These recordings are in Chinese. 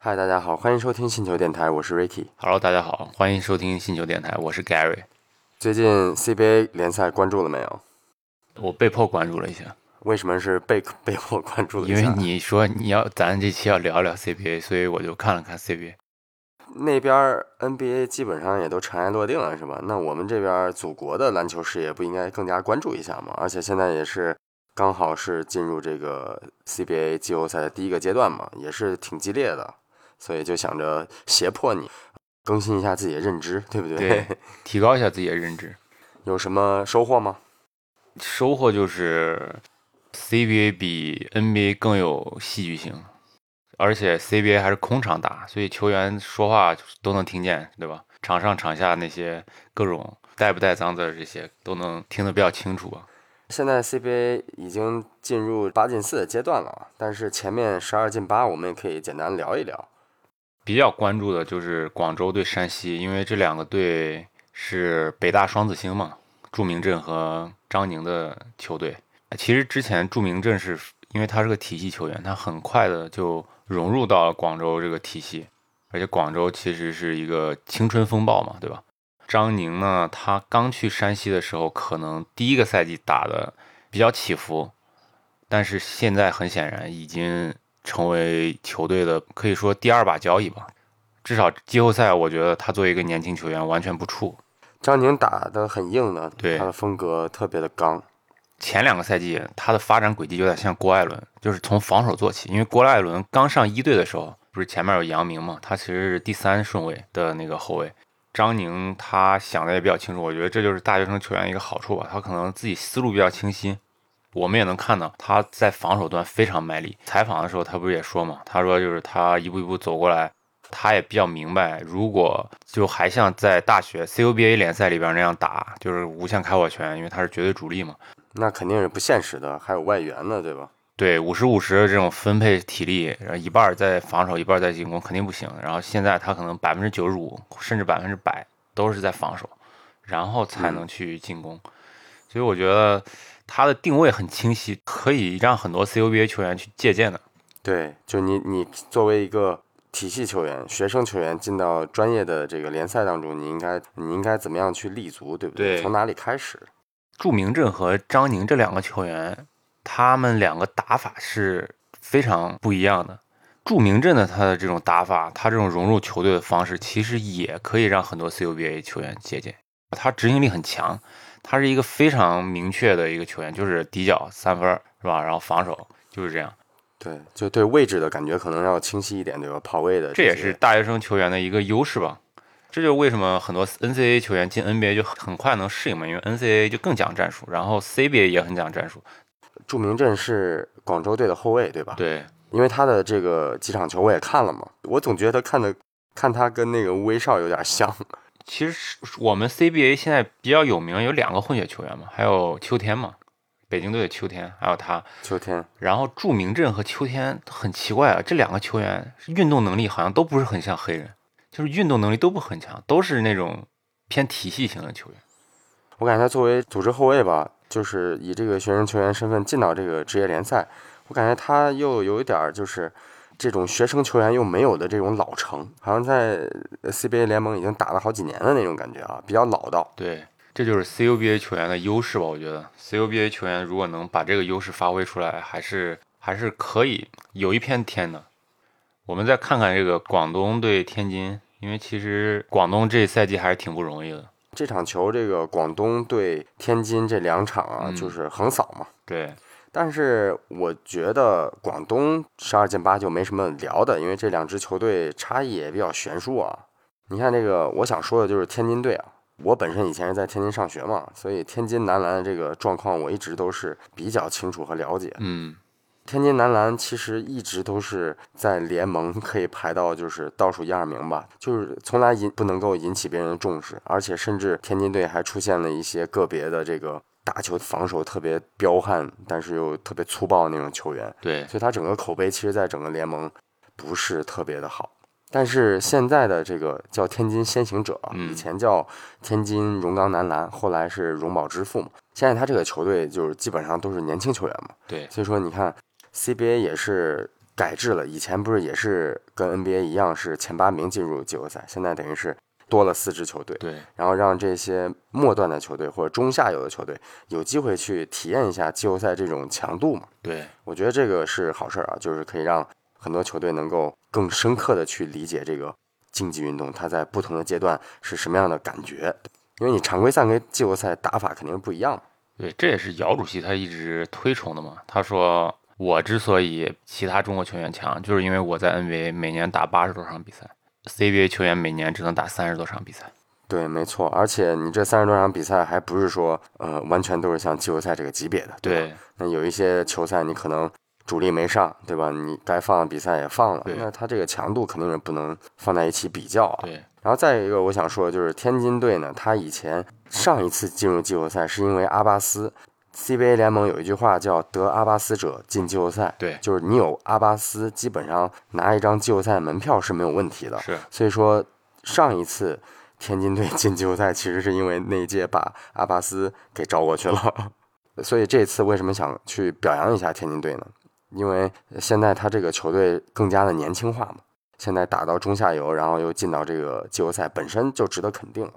嗨，大家好，欢迎收听星球电台，我是 Ricky。Hello，大家好，欢迎收听星球电台，我是 Gary。最近 CBA 联赛关注了没有？我被迫关注了一下，为什么是被 被迫关注了一因？为你说你要咱这期要聊聊 CBA，所以我就看了看 CBA。那边儿 NBA 基本上也都尘埃落定了，是吧？那我们这边儿祖国的篮球事业不应该更加关注一下吗？而且现在也是刚好是进入这个 CBA 季后赛的第一个阶段嘛，也是挺激烈的，所以就想着胁迫你更新一下自己的认知，对不对？对 提高一下自己的认知。有什么收获吗？收获就是 CBA 比 NBA 更有戏剧性，而且 CBA 还是空场打，所以球员说话都能听见，对吧？场上场下那些各种带不带脏字这些都能听得比较清楚吧。现在 CBA 已经进入八进四的阶段了，但是前面十二进八我们也可以简单聊一聊。比较关注的就是广州对山西，因为这两个队是北大双子星嘛，祝明镇和张宁的球队。其实之前祝明镇是因为他是个体系球员，他很快的就融入到了广州这个体系，而且广州其实是一个青春风暴嘛，对吧？张宁呢，他刚去山西的时候，可能第一个赛季打的比较起伏，但是现在很显然已经成为球队的可以说第二把交椅吧。至少季后赛，我觉得他作为一个年轻球员完全不怵。张宁打的很硬的，对他的风格特别的刚。前两个赛季他的发展轨迹有点像郭艾伦，就是从防守做起。因为郭艾伦刚上一队的时候，不是前面有杨明嘛，他其实是第三顺位的那个后卫。张宁他想的也比较清楚，我觉得这就是大学生球员一个好处吧，他可能自己思路比较清晰。我们也能看到他在防守端非常卖力。采访的时候他不是也说嘛，他说就是他一步一步走过来，他也比较明白，如果就还像在大学 CUBA 联赛里边那样打，就是无限开火权，因为他是绝对主力嘛，那肯定是不现实的，还有外援呢，对吧？对，五十五十这种分配体力，然后一半儿在防守，一半儿在进攻，肯定不行。然后现在他可能百分之九十五甚至百分之百都是在防守，然后才能去进攻。所以我觉得他的定位很清晰，可以让很多 CUBA 球员去借鉴的。对，就你你作为一个体系球员、学生球员进到专业的这个联赛当中，你应该你应该怎么样去立足，对不对从哪里开始？祝明镇和张宁这两个球员，他们两个打法是非常不一样的。祝明镇的他的这种打法，他这种融入球队的方式，其实也可以让很多 CUBA 球员借鉴。他执行力很强，他是一个非常明确的一个球员，就是底角三分是吧？然后防守就是这样。对，就对位置的感觉可能要清晰一点，对吧？跑位的这也是大学生球员的一个优势吧。这就是为什么很多 NCAA 球员进 NBA 就很快能适应嘛，因为 NCAA 就更讲战术，然后 CBA 也很讲战术。祝明镇是广州队的后卫，对吧？对，因为他的这个几场球我也看了嘛，我总觉得看的看他跟那个吴威少有点像。其实是我们 CBA 现在比较有名有两个混血球员嘛，还有秋天嘛，北京队的秋天，还有他。秋天，然后祝明镇和秋天很奇怪啊，这两个球员运动能力好像都不是很像黑人，就是运动能力都不很强，都是那种偏体系型的球员。我感觉他作为组织后卫吧，就是以这个学生球员身份进到这个职业联赛，我感觉他又有一点就是这种学生球员又没有的这种老成，好像在 CBA 联盟已经打了好几年的那种感觉啊，比较老道。对，这就是 CUBA 球员的优势吧？我觉得 CUBA 球员如果能把这个优势发挥出来，还是还是可以有一片天的。我们再看看这个广东对天津，因为其实广东这赛季还是挺不容易的。这场球，这个广东对天津这两场啊，嗯就是横扫嘛。对，但是我觉得广东十二进八就没什么聊的，因为这两支球队差异也比较悬殊啊。你看这个，我想说的就是天津队啊。我本身以前是在天津上学嘛，所以天津男篮的这个状况我一直都是比较清楚和了解。嗯，天津男篮其实一直都是在联盟可以排到就是倒数一二名吧，就是从来引不能够引起别人的重视，而且甚至天津队还出现了一些个别的这个打球防守特别彪悍，但是又特别粗暴的那种球员，对，所以他整个口碑其实在整个联盟不是特别的好。但是现在的这个叫天津先行者，嗯以前叫天津荣钢男篮，后来是荣宝之父嘛。现在他这个球队就是基本上都是年轻球员嘛，对，所以说你看 CBA 也是改制了，以前不是也是跟 NBA 一样是前八名进入季后赛，现在等于是多了四支球队，对，然后让这些末段的球队或者中下游的球队有机会去体验一下季后赛这种强度嘛。对，我觉得这个是好事儿啊，就是可以让很多球队能够更深刻的去理解这个竞技运动，它在不同的阶段是什么样的感觉。因为你常规赛跟季后赛打法肯定不一样。对，这也是姚主席他一直推崇的嘛。他说，我之所以其他中国球员强，就是因为我在 NBA 每年打八十多场比赛，CBA 球员每年只能打三十多场比赛。对，没错。而且你这三十多场比赛还不是说，呃，完全都是像季后赛这个级别的。对，那有一些球赛你可能主力没上，对吧？你该放的比赛也放了，那他这个强度肯定是不能放在一起比较啊。对。然后再一个，我想说的就是天津队呢，他以前上一次进入季后赛是因为阿巴斯，CBA 联盟有一句话叫“得阿巴斯者进季后赛”，对，就是你有阿巴斯，基本上拿一张季后赛门票是没有问题的。是，所以说上一次天津队进季后赛，其实是因为那一届把阿巴斯给招过去了。所以这次为什么想去表扬一下天津队呢？因为现在他这个球队更加的年轻化嘛。现在打到中下游，然后又进到这个季后赛，本身就值得肯定了。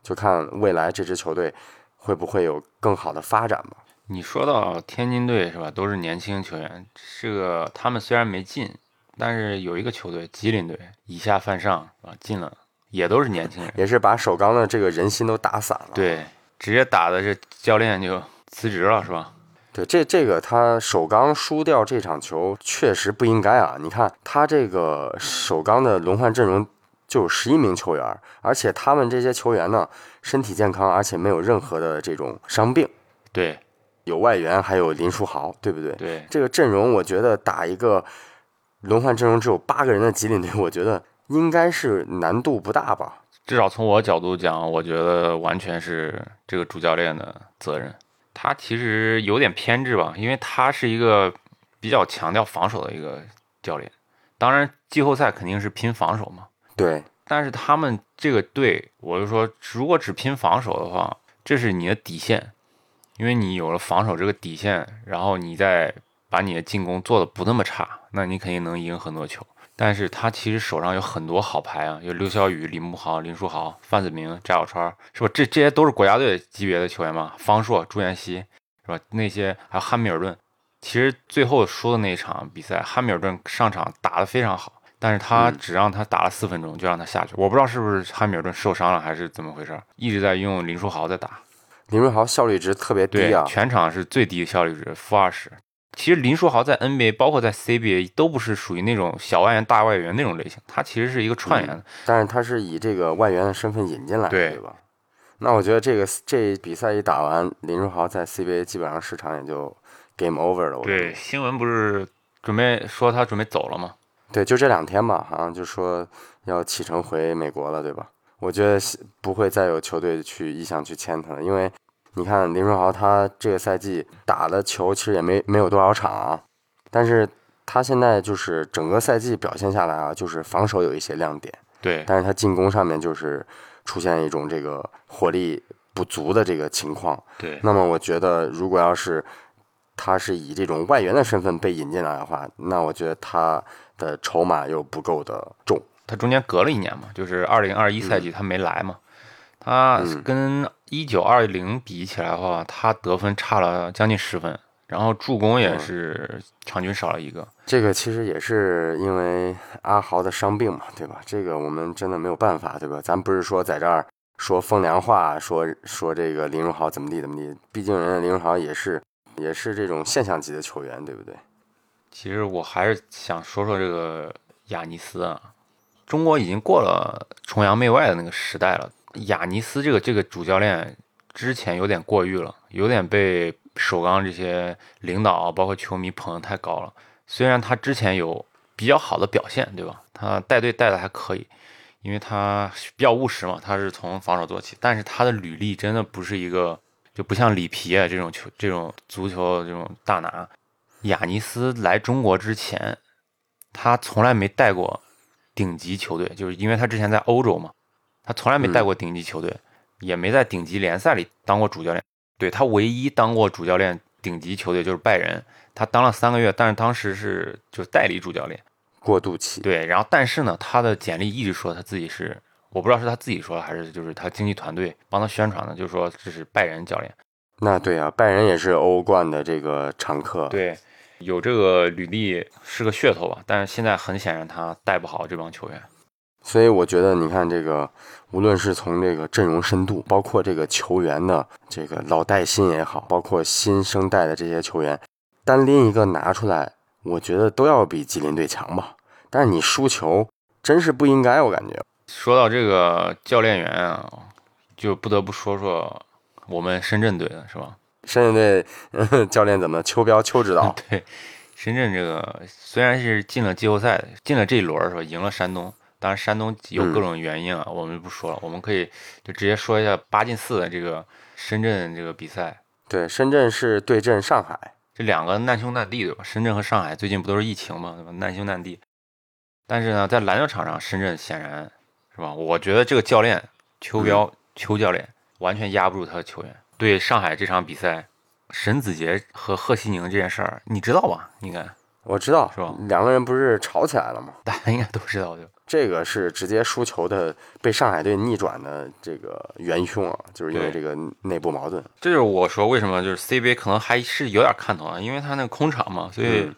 就看未来这支球队会不会有更好的发展吧。你说到天津队是吧？都是年轻球员，这个他们虽然没进，但是有一个球队吉林队以下犯上啊进了，也都是年轻人，也是把首钢的这个人心都打散了。对，直接打的这教练就辞职了是吧？对，这这个他首钢输掉这场球确实不应该啊！你看他这个首钢的轮换阵容就有十一名球员，而且他们这些球员呢身体健康，而且没有任何的这种伤病。对，有外援，还有林书豪，对不对？对，这个阵容我觉得打一个轮换阵容只有八个人的吉林队，我觉得应该是难度不大吧？至少从我角度讲，我觉得完全是这个主教练的责任。他其实有点偏执吧，因为他是一个比较强调防守的一个教练。当然，季后赛肯定是拼防守嘛。对。但是他们这个队，我就说，如果只拼防守的话，这是你的底线，因为你有了防守这个底线，然后你再把你的进攻做的不那么差，那你肯定能赢很多球。但是他其实手上有很多好牌啊，有刘晓宇、李慕豪、林书豪、范子铭、翟小川，是吧？这这些都是国家队级别的球员嘛？方硕、朱彦西，是吧？那些还有汉密尔顿。其实最后输的那一场比赛，汉密尔顿上场打得非常好，但是他只让他打了四分钟就让他下去。我不知道是不是汉密尔顿受伤了还是怎么回事，一直在用林书豪在打。林书豪效率值特别低啊，全场是最低的效率值，负二十。其实林书豪在 NBA，包括在 CBA 都不是属于那种小外援大外援那种类型，他其实是一个串联的，但是他是以这个外援的身份引进来的，对对吧？那我觉得这个这比赛一打完，林书豪在 CBA 基本上市场也就 game over 了。对，新闻不是准备说他准备走了吗？对，就这两天吧，好像就说要启程回美国了，对吧？我觉得不会再有球队去意向去签他了，因为。你看林书豪，他这个赛季打的球其实也没没有多少场啊，但是他现在就是整个赛季表现下来啊，就是防守有一些亮点，对，但是他进攻上面就是出现一种这个火力不足的这个情况，对。那么我觉得，如果要是他是以这种外援的身份被引进来的话，那我觉得他的筹码又不够的重。他中间隔了一年嘛，就是二零二一赛季他没来嘛。他跟一九二零比起来的话，他得分差了将近十分，然后助攻也是场均少了一个。这个其实也是因为阿豪的伤病嘛，对吧？这个我们真的没有办法，对吧？咱不是说在这儿说风凉话，说说这个林书豪怎么地怎么地，毕竟人家林书豪也是也是这种现象级的球员，对不对？其实我还是想说说这个亚尼斯啊，中国已经过了崇洋媚外的那个时代了。亚尼斯这个这个主教练之前有点过誉了，有点被首钢这些领导包括球迷捧得太高了。虽然他之前有比较好的表现，对吧？他带队带的还可以，因为他比较务实嘛，他是从防守做起。但是他的履历真的不是一个，就不像里皮啊这种球这种足球这种大拿。亚尼斯来中国之前，他从来没带过顶级球队，就是因为他之前在欧洲嘛。他从来没带过顶级球队，也没在顶级联赛里当过主教练。对他唯一当过主教练顶级球队就是拜仁，他当了三个月，但是当时是就是代理主教练，过渡期。对，然后但是呢，他的简历一直说他自己是，我不知道是他自己说的还是就是他经纪团队帮他宣传的，就是说这是拜仁教练。那对啊，拜仁也是欧冠的这个常客。对，有这个履历是个噱头吧，但是现在很显然他带不好这帮球员。所以我觉得，你看这个，无论是从这个阵容深度，包括这个球员的这个老带新也好，包括新生代的这些球员，单拎一个拿出来，我觉得都要比吉林队强吧。但是你输球，真是不应该，我感觉。说到这个教练员啊，就不得不说说我们深圳队的是吧？深圳队 教练怎么？邱彪邱指导。对，深圳这个虽然是进了季后赛，进了这一轮是吧？赢了山东。当然，山东有各种原因啊，我们不说了。我们可以就直接说一下八进四的这个深圳这个比赛。对，深圳是对阵上海，这两个难兄难弟对吧？深圳和上海最近不都是疫情嘛，对吧？难兄难弟。但是呢，在篮球场上，深圳显然是吧？我觉得这个教练邱彪邱教练完全压不住他的球员。对上海这场比赛，沈子杰和贺西宁这件事儿，你知道吧？应该我知道是吧？两个人不是吵起来了吗？大家应该都知道，就这个是直接输球的，被上海队逆转的这个元凶啊，就是因为这个内部矛盾。这就是我说为什么就是 CBA 可能还是有点看头啊，因为他那个空场嘛，所以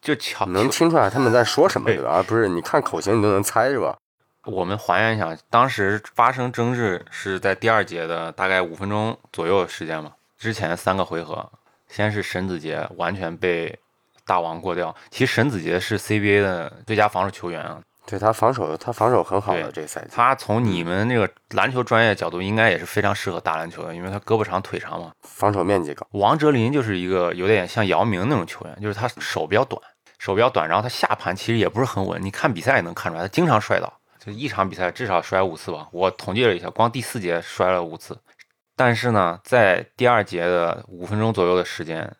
就巧能听出来他们在说什么，对吧？而不是你看口型你都能猜是吧？我们还原一下，当时发生争执是在第二节的大概五分钟左右的时间嘛，之前三个回合，先是沈子杰完全被大王过掉，其实沈子杰是 CBA 的最佳防守球员啊。对他防守，他防守很好的这赛季。他从你们那个篮球专业角度，应该也是非常适合打篮球的，因为他胳膊长腿长嘛，防守面积高。王哲林就是一个有点像姚明那种球员，就是他手比较短，手比较短，然后他下盘其实也不是很稳，你看比赛也能看出来，他经常摔倒，就一场比赛至少摔五次吧。我统计了一下，光第四节摔了五次。但是呢，在第二节的五分钟左右的时间，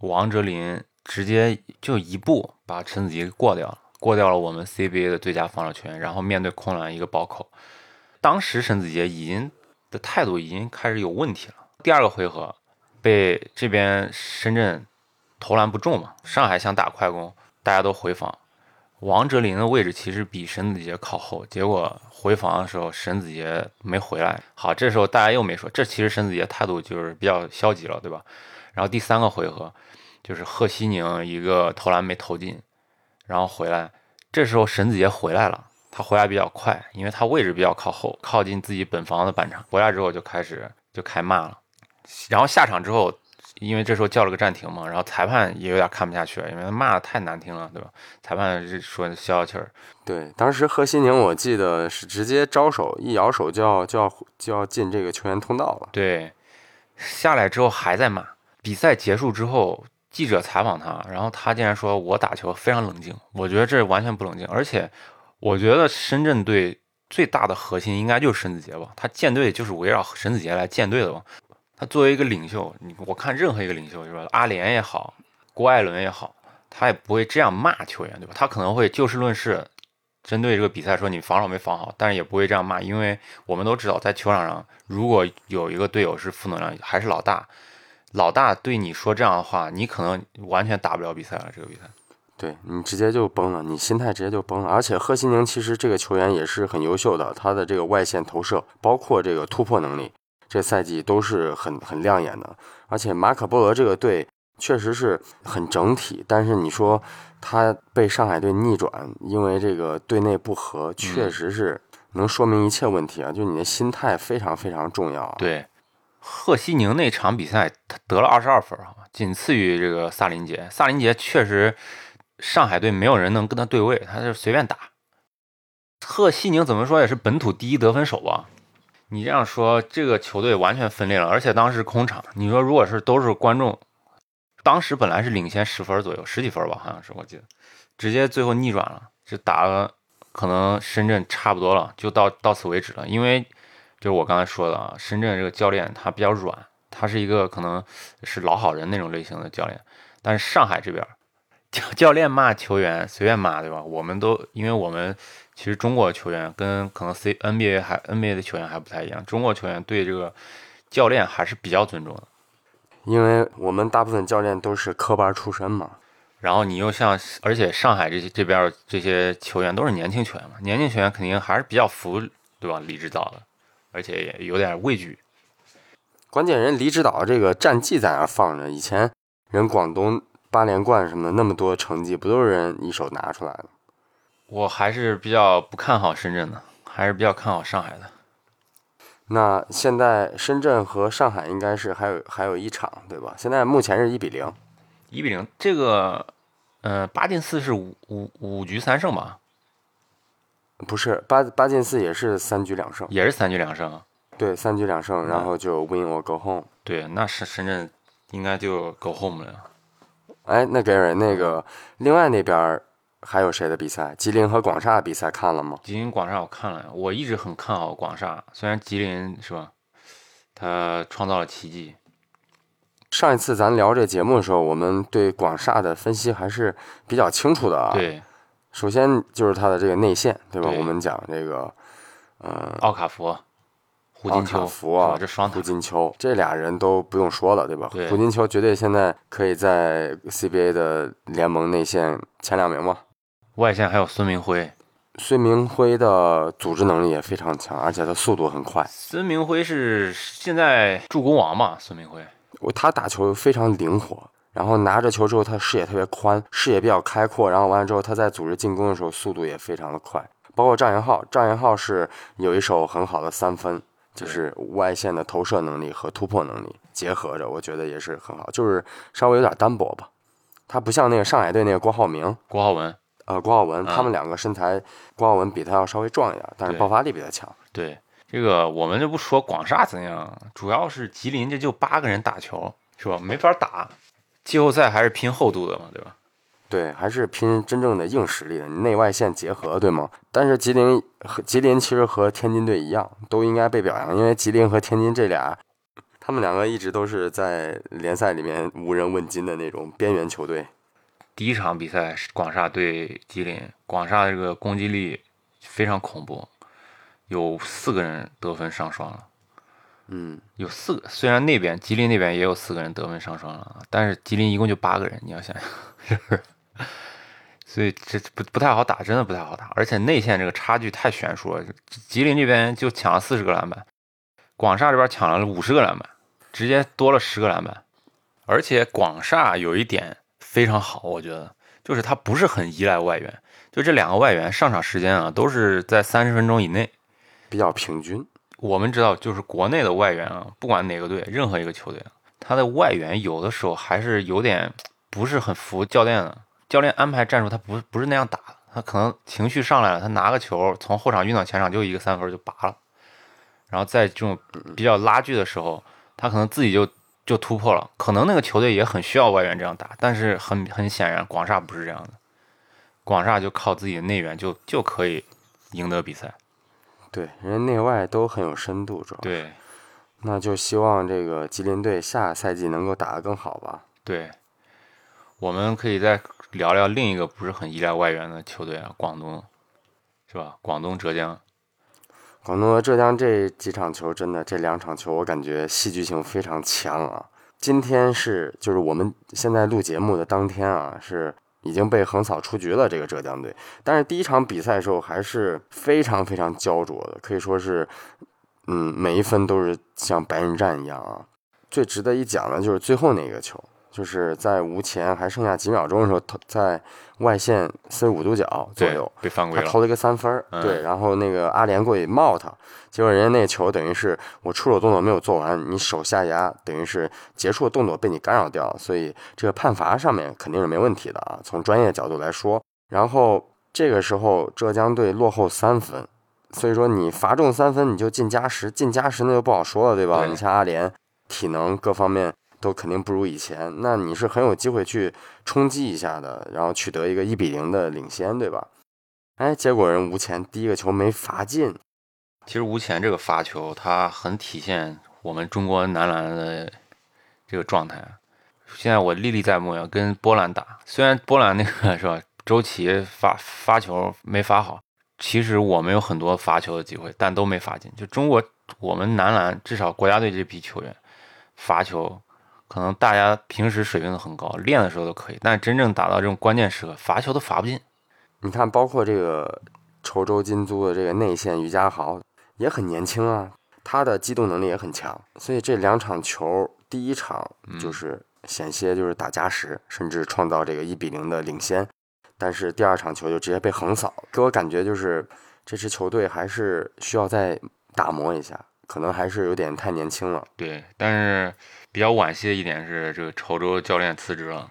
王哲林直接就一步把陈子杰过掉了。过掉了我们 CBA 的最佳防守球员，然后面对空篮一个暴扣，当时沈子杰已经的态度已经开始有问题了。第二个回合被这边深圳投篮不中嘛，上海想打快攻，大家都回防，王哲林的位置其实比沈子杰靠后，结果回防的时候沈子杰没回来。好，这时候大家又没说，这其实沈子杰态度就是比较消极了，对吧？然后第三个回合就是贺西宁一个投篮没投进。然后回来，这时候沈子杰回来了，他回来比较快，因为他位置比较靠后，靠近自己本方的半场。回来之后就开始就开骂了，然后下场之后，因为这时候叫了个暂停嘛，然后裁判也有点看不下去了，因为他骂的太难听了，对吧？裁判说消消气儿。对，当时贺西宁我记得是直接招手，一摇手就要就要就要进这个球员通道了。对，下来之后还在骂。比赛结束之后。记者采访他，然后他竟然说：“我打球非常冷静。”我觉得这完全不冷静，而且我觉得深圳队最大的核心应该就是沈子杰吧？他建队就是围绕沈子杰来建队的吧？他作为一个领袖，你我看任何一个领袖，是吧？阿联也好，郭艾伦也好，他也不会这样骂球员，对吧？他可能会就事论事，针对这个比赛说你防守没防好，但是也不会这样骂，因为我们都知道，在球场上如果有一个队友是负能量，还是老大。老大对你说这样的话，你可能完全打不了比赛了。这个比赛，对你直接就崩了，你心态直接就崩了。而且贺西宁其实这个球员也是很优秀的，他的这个外线投射，包括这个突破能力，这赛季都是很很亮眼的。而且马可波罗这个队确实是很整体，但是你说他被上海队逆转，因为这个队内不和，确实是能说明一切问题啊！就你的心态非常非常重要。啊对。贺西宁那场比赛，他得了二十二分，仅次于这个萨林杰。萨林杰确实，上海队没有人能跟他对位，他就随便打。贺西宁怎么说也是本土第一得分手吧？你这样说，这个球队完全分裂了，而且当时空场。你说如果是都是观众，当时本来是领先十分左右，十几分吧，好像是我记得，直接最后逆转了，就打了，可能深圳差不多了，就到到此为止了，因为。就是我刚才说的啊，深圳这个教练他比较软，他是一个可能是老好人那种类型的教练。但是上海这边教 教练骂球员随便骂，对吧？我们都因为我们其实中国球员跟可能 C NBA 还 NBA 的球员还不太一样，中国球员对这个教练还是比较尊重的。因为我们大部分教练都是科班出身嘛。然后你又像，而且上海这些这边这些球员都是年轻球员嘛，年轻球员肯定还是比较服，对吧？李指导的，而且也有点畏惧。关键人李指导这个战绩在那放着，以前人广东八连冠什么的那么多成绩，不都是人一手拿出来的？我还是比较不看好深圳的，还是比较看好上海的。那现在深圳和上海应该是还有还有一场，对吧？现在目前是一比零。一比零，这个，呃，八进四是五五五局三胜吧？不是，八八进四也是三局两胜，也是三局两胜。对，三局两胜，然后就 win or go home。对，那是深圳应该就 go home 了。哎，那给人那个另外那边还有谁的比赛？吉林和广厦的比赛看了吗？吉林广厦我看了，我一直很看好广厦，虽然吉林是吧，他创造了奇迹。上一次咱聊这节目的时候，我们对广厦的分析还是比较清楚的啊。对，首先就是他的这个内线，对吧？对我们讲这个，呃，奥卡福、胡金秋福啊，这双塔，胡金秋这俩人都不用说了，对吧？对胡金秋绝对现在可以在 CBA 的联盟内线前两名嘛。外线还有孙明辉。孙明辉的组织能力也非常强，而且他速度很快。孙明辉是现在助攻王嘛？孙明辉，我他打球非常灵活，然后拿着球之后，他视野特别宽，视野比较开阔，然后完了之后，他在组织进攻的时候速度也非常的快。包括张元浩，张元浩是有一手很好的三分，就是外线的投射能力和突破能力结合着，我觉得也是很好，就是稍微有点单薄吧。他不像那个上海队那个郭浩明，郭浩文，呃，郭浩文，嗯他们两个身材，郭浩文比他要稍微壮一点，但是爆发力比他强。对这个我们就不说广厦怎样，主要是吉林这就八个人打球是吧？没法打，季后赛还是拼厚度的嘛，对吧？对，还是拼真正的硬实力的，内外线结合，对吗？但是吉林和吉林其实和天津队一样，都应该被表扬，因为吉林和天津这俩，他们两个一直都是在联赛里面无人问津的那种边缘球队。第一场比赛是广厦对吉林，广厦这个攻击力非常恐怖，有四个人得分上双了。嗯，有四个，虽然那边吉林那边也有四个人得分上双了，但是吉林一共就八个人，你要想想，是不是？所以这不不太好打，真的不太好打，而且内线这个差距太悬殊了。吉林这边就抢了四十个篮板，广厦这边抢了五十个篮板，直接多了十个篮板。而且广厦有一点非常好，我觉得就是他不是很依赖外援，就这两个外援上场时间啊都是在三十分钟以内。比较平均。我们知道，就是国内的外援啊，不管哪个队，任何一个球队，他的外援有的时候还是有点不是很服教练的。教练安排战术，他不不是那样打的，他可能情绪上来了，他拿个球从后场运到前场就一个三分就拔了，然后在这种比较拉锯的时候，他可能自己就就突破了。可能那个球队也很需要外援这样打，但是很很显然，广厦不是这样的，广厦就靠自己的内援就就可以赢得比赛。对，人家内外都很有深度，主要。对那就希望这个吉林队下赛季能够打得更好吧。对，我们可以再聊聊另一个不是很依赖外援的球队啊，广东，是吧？广东、浙江，广东和浙江这几场球，真的这两场球，我感觉戏剧性非常强啊。今天是就是我们现在录节目的当天啊，是已经被横扫出局了这个浙江队。但是第一场比赛的时候还是非常非常焦灼的，可以说是，嗯，每一分都是像白刃战一样啊。最值得一讲的就是最后那个球，就是在无前还剩下几秒钟的时候，投在外线四十五度角左右，，被犯规了。他投了一个三分对，然后那个阿联过去冒他，结果人家那个球等于是我出手动作没有做完，你手下压，等于是结束的动作被你干扰掉，所以这个判罚上面肯定是没问题的啊，从专业角度来说。然后这个时候浙江队落后三分，所以说你罚中三分你就进加时，进加时那就不好说了，对吧？对你像阿联体能各方面都肯定不如以前，那你是很有机会去冲击一下的，然后取得一个一比零的领先，对吧？哎，结果人吴前第一个球没罚进，其实吴前这个发球，它很体现我们中国男篮的这个状态。现在我历历在目呀，跟波兰打，虽然波兰那个是吧，周琦发发球没罚好，其实我们有很多罚球的机会，但都没罚进。就中国我们男篮至少国家队这批球员罚球可能大家平时水平都很高，练的时候都可以，但是真正打到这种关键时刻，罚球都罚不进。你看，包括这个稠州金租的这个内线于家豪也很年轻啊，他的机动能力也很强，所以这两场球，第一场就是险些就是打加时，甚至创造这个一比零的领先，但是第二场球就直接被横扫，给我感觉就是这支球队还是需要再打磨一下，可能还是有点太年轻了。对，但是比较惋惜的一点是，这个潮州教练辞职了。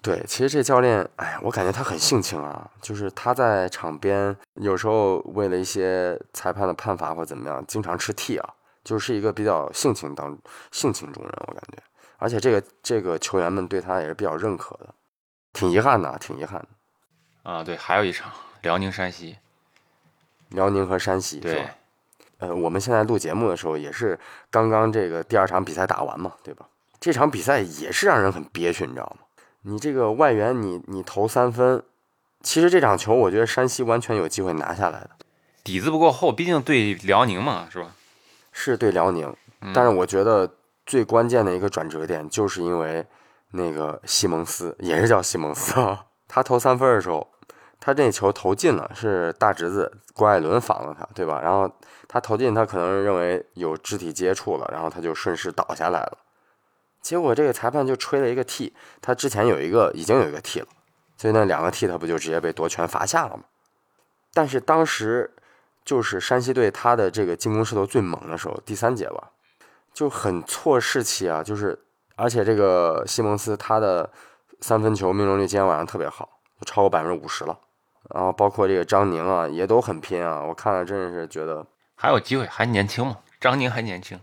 对，其实这教练，哎呀，我感觉他很性情啊，就是他在场边有时候为了一些裁判的判罚或怎么样，经常吃 T 啊，就是一个比较性情当性情中人，我感觉，而且这个这个球员们对他也是比较认可的，挺遗憾的，挺遗憾的。啊，对，还有一场辽宁山西，辽宁和山西，对，呃，我们现在录节目的时候也是刚刚这个第二场比赛打完嘛，对吧？这场比赛也是让人很憋屈，你知道吗？你这个外援，你你投三分，其实这场球我觉得山西完全有机会拿下来的，底子不够厚，毕竟对辽宁嘛，是吧？是对辽宁，但是我觉得最关键的一个转折点，就是因为那个西蒙斯也是叫西蒙斯啊，他投三分的时候，他这球投进了，是大侄子郭艾伦防了他，对吧？然后他投进，他可能认为有肢体接触了，然后他就顺势倒下来了。结果这个裁判就吹了一个 T，他之前有一个已经有一个 T 了，所以那两个 T 他不就直接被夺权罚下了吗？但是当时就是山西队他的这个进攻势头最猛的时候，第三节吧，就很错士气啊，就是而且这个西蒙斯他的三分球命中率今天晚上特别好，就超过百分之五十了，然后包括这个张宁啊也都很拼啊，我看了真的是觉得还有机会，还年轻嘛，张宁还年轻。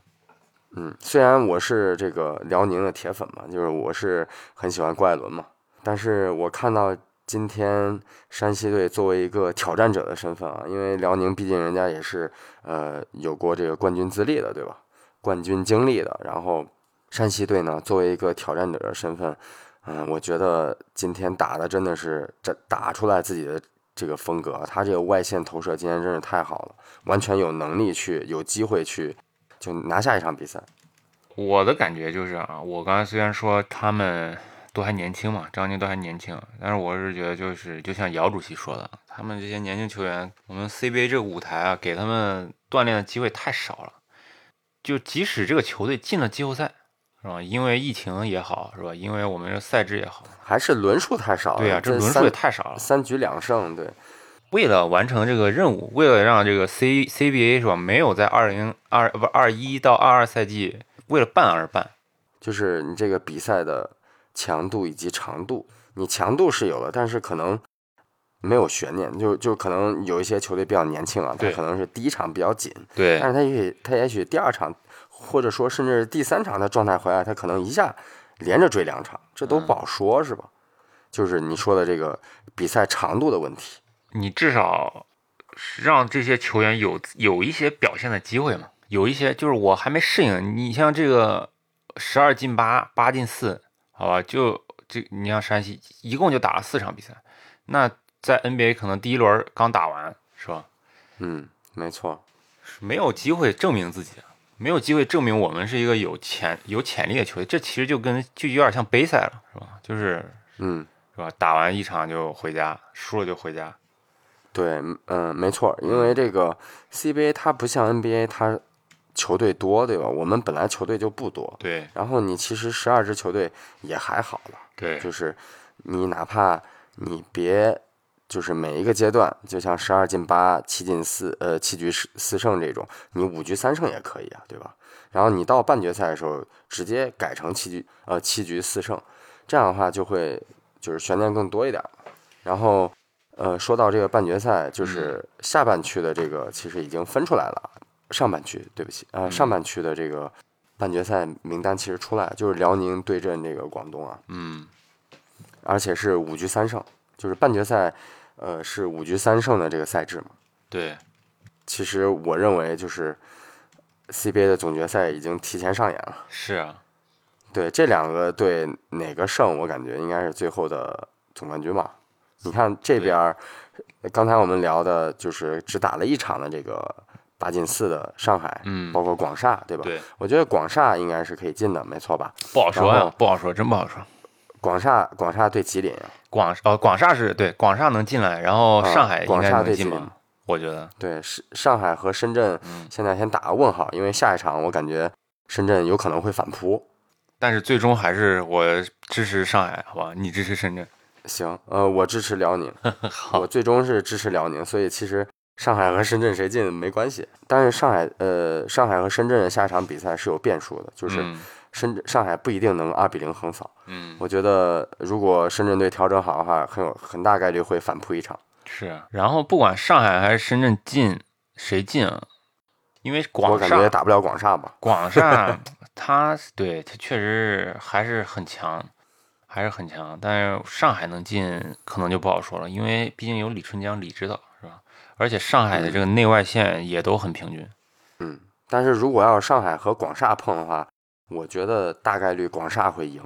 嗯，虽然我是这个辽宁的铁粉嘛，就是我是很喜欢郭艾伦嘛，但是我看到今天山西队作为一个挑战者的身份啊，因为辽宁毕竟人家也是呃有过这个冠军资历的，对吧？冠军经历的，然后山西队呢作为一个挑战者的身份，嗯，我觉得今天打的真的是这打出来自己的这个风格，他这个外线投射今天真是太好了，完全有能力去有机会去。就拿下一场比赛，我的感觉就是啊，我刚才虽然说他们都还年轻嘛，张宁都还年轻，但是我是觉得就是就像姚主席说的，他们这些年轻球员，我们 CBA 这个舞台啊，给他们锻炼的机会太少了。就即使这个球队进了季后赛，是吧？因为疫情也好，是吧？因为我们这赛制也好，还是轮数太少。对呀，这轮数也太少了，三局两胜，对。为了完成这个任务，为了让这个 C CBA 是吧，没有在二零二不二一到二二赛季为了办而办，就是你这个比赛的强度以及长度，你强度是有了，但是可能没有悬念，就就可能有一些球队比较年轻啊，他可能是第一场比较紧，对，但是他也许他也许第二场或者说甚至第三场他状态回来，他可能一下连着追两场，这都不好说，是吧？就是你说的这个比赛长度的问题。你至少让这些球员有有一些表现的机会嘛？有一些就是我还没适应。你像这个十二进八，八进四，好吧？就这，你像山西一共就打了四场比赛，那在 NBA 可能第一轮刚打完，是吧？嗯，没错，没有机会证明自己，没有机会证明我们是一个有潜有潜力的球队。这其实就跟就有点像杯赛了，是吧？就是嗯，是吧？打完一场就回家，输了就回家。对，嗯，没错，因为这个 CBA 它不像 NBA，它球队多，对吧？我们本来球队就不多，对。然后你其实十二支球队也还好了，对。就是你哪怕你别，就是每一个阶段，就像十二进八、七进四、呃七局四四胜这种，你五局三胜也可以啊，对吧？然后你到半决赛的时候，直接改成七局呃七局四胜，这样的话就会就是悬念更多一点，然后。呃，说到这个半决赛，就是下半区的这个其实已经分出来了。上半区，对不起，呃，上半区的这个半决赛名单其实出来，就是辽宁对阵这个广东啊。嗯。而且是五局三胜，就是半决赛，呃，是五局三胜的这个赛制嘛。对。其实我认为就是 CBA 的总决赛已经提前上演了。是啊。对这两个队哪个胜，我感觉应该是最后的总冠军吧。你看这边，刚才我们聊的就是只打了一场的这个八进四的上海，嗯包括广厦，对吧？对，我觉得广厦应该是可以进的，没错吧？不好说然后，呀不好说，真不好说。广厦广厦对吉林啊，广哦广厦是对广厦能进来，然后啊上海应该广厦能进吧对吉林？我觉得，对，是上海和深圳嗯，现在先打个问号，因为下一场我感觉深圳有可能会反扑。但是最终还是我支持上海，好吧？你支持深圳。行，呃，我支持辽宁，好我，最终是支持辽宁，所以其实上海和深圳谁进没关系。但是上海，呃，上海和深圳下一场比赛是有变数的，就是嗯深圳上海不一定能二比零横扫。嗯，我觉得如果深圳队调整好的话，很有很大概率会反扑一场。是。然后不管上海还是深圳进谁进啊，因为广我感觉打不了广厦吧。广厦他对他确实还是很强，还是很强。但是上海能进可能就不好说了，因为毕竟有李春江、李指导是吧？而且上海的这个内外线也都很平均。嗯，但是如果要是上海和广厦碰的话，我觉得大概率广厦会赢。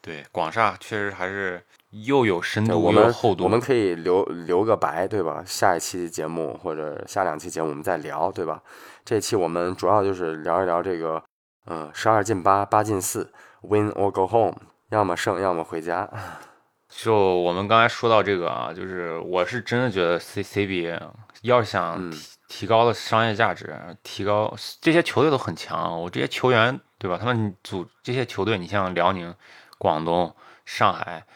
对，广厦确实还是又有深度我们又有厚度。我们可以留留个白，对吧？下一期节目或者下两期节目我们再聊，对吧？这期我们主要就是聊一聊这个，嗯，十二进八，八进四，win or go home，要么胜，要么回家。就我们刚才说到这个啊，就是我是真的觉得 C CBA 要是想嗯提提高了商业价值，提高这些球队都很强，我这些球员对吧？他们组这些球队，你像辽宁、广东、上海、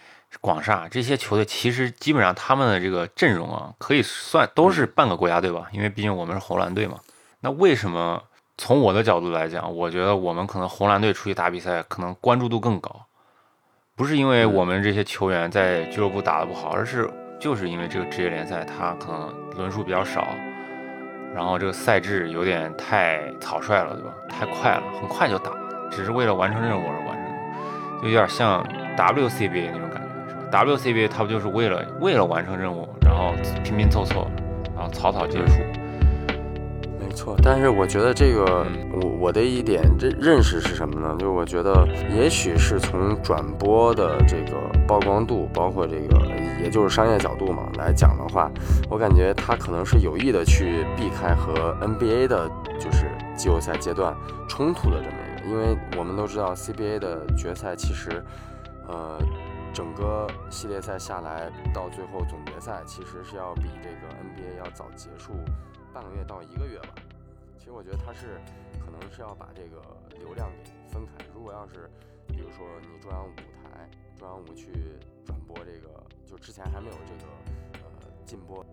广厦这些球队，其实基本上他们的这个阵容啊，可以算都是半个国家队吧，因为毕竟我们是红蓝队嘛。那为什么从我的角度来讲，我觉得我们可能红蓝队出去打比赛，可能关注度更高。不是因为我们这些球员在俱乐部打得不好，而是就是因为这个职业联赛它可能轮数比较少，然后这个赛制有点太草率了，对吧？太快了，很快就打，只是为了完成任务而完成任务，就有点像 WCBA 那种感觉，是吧？WCBA 它不就是为了为了完成任务，然后拼拼凑凑，然后草草结束。没错，但是我觉得这个，嗯我我的一点认认识是什么呢？就是我觉得也许是从转播的这个曝光度，包括这个也就是商业角度嘛来讲的话，我感觉他可能是有意的去避开和 NBA 的，就是季后赛阶段冲突的这么一个，因为我们都知道 CBA 的决赛其实，呃，整个系列赛下来到最后总决赛其实是要比这个 NBA 要早结束半个月到一个月吧。其实我觉得他是可能是要把这个流量给分开。如果要是比如说你中央五台、中央五去转播这个，就之前还没有这个呃禁播。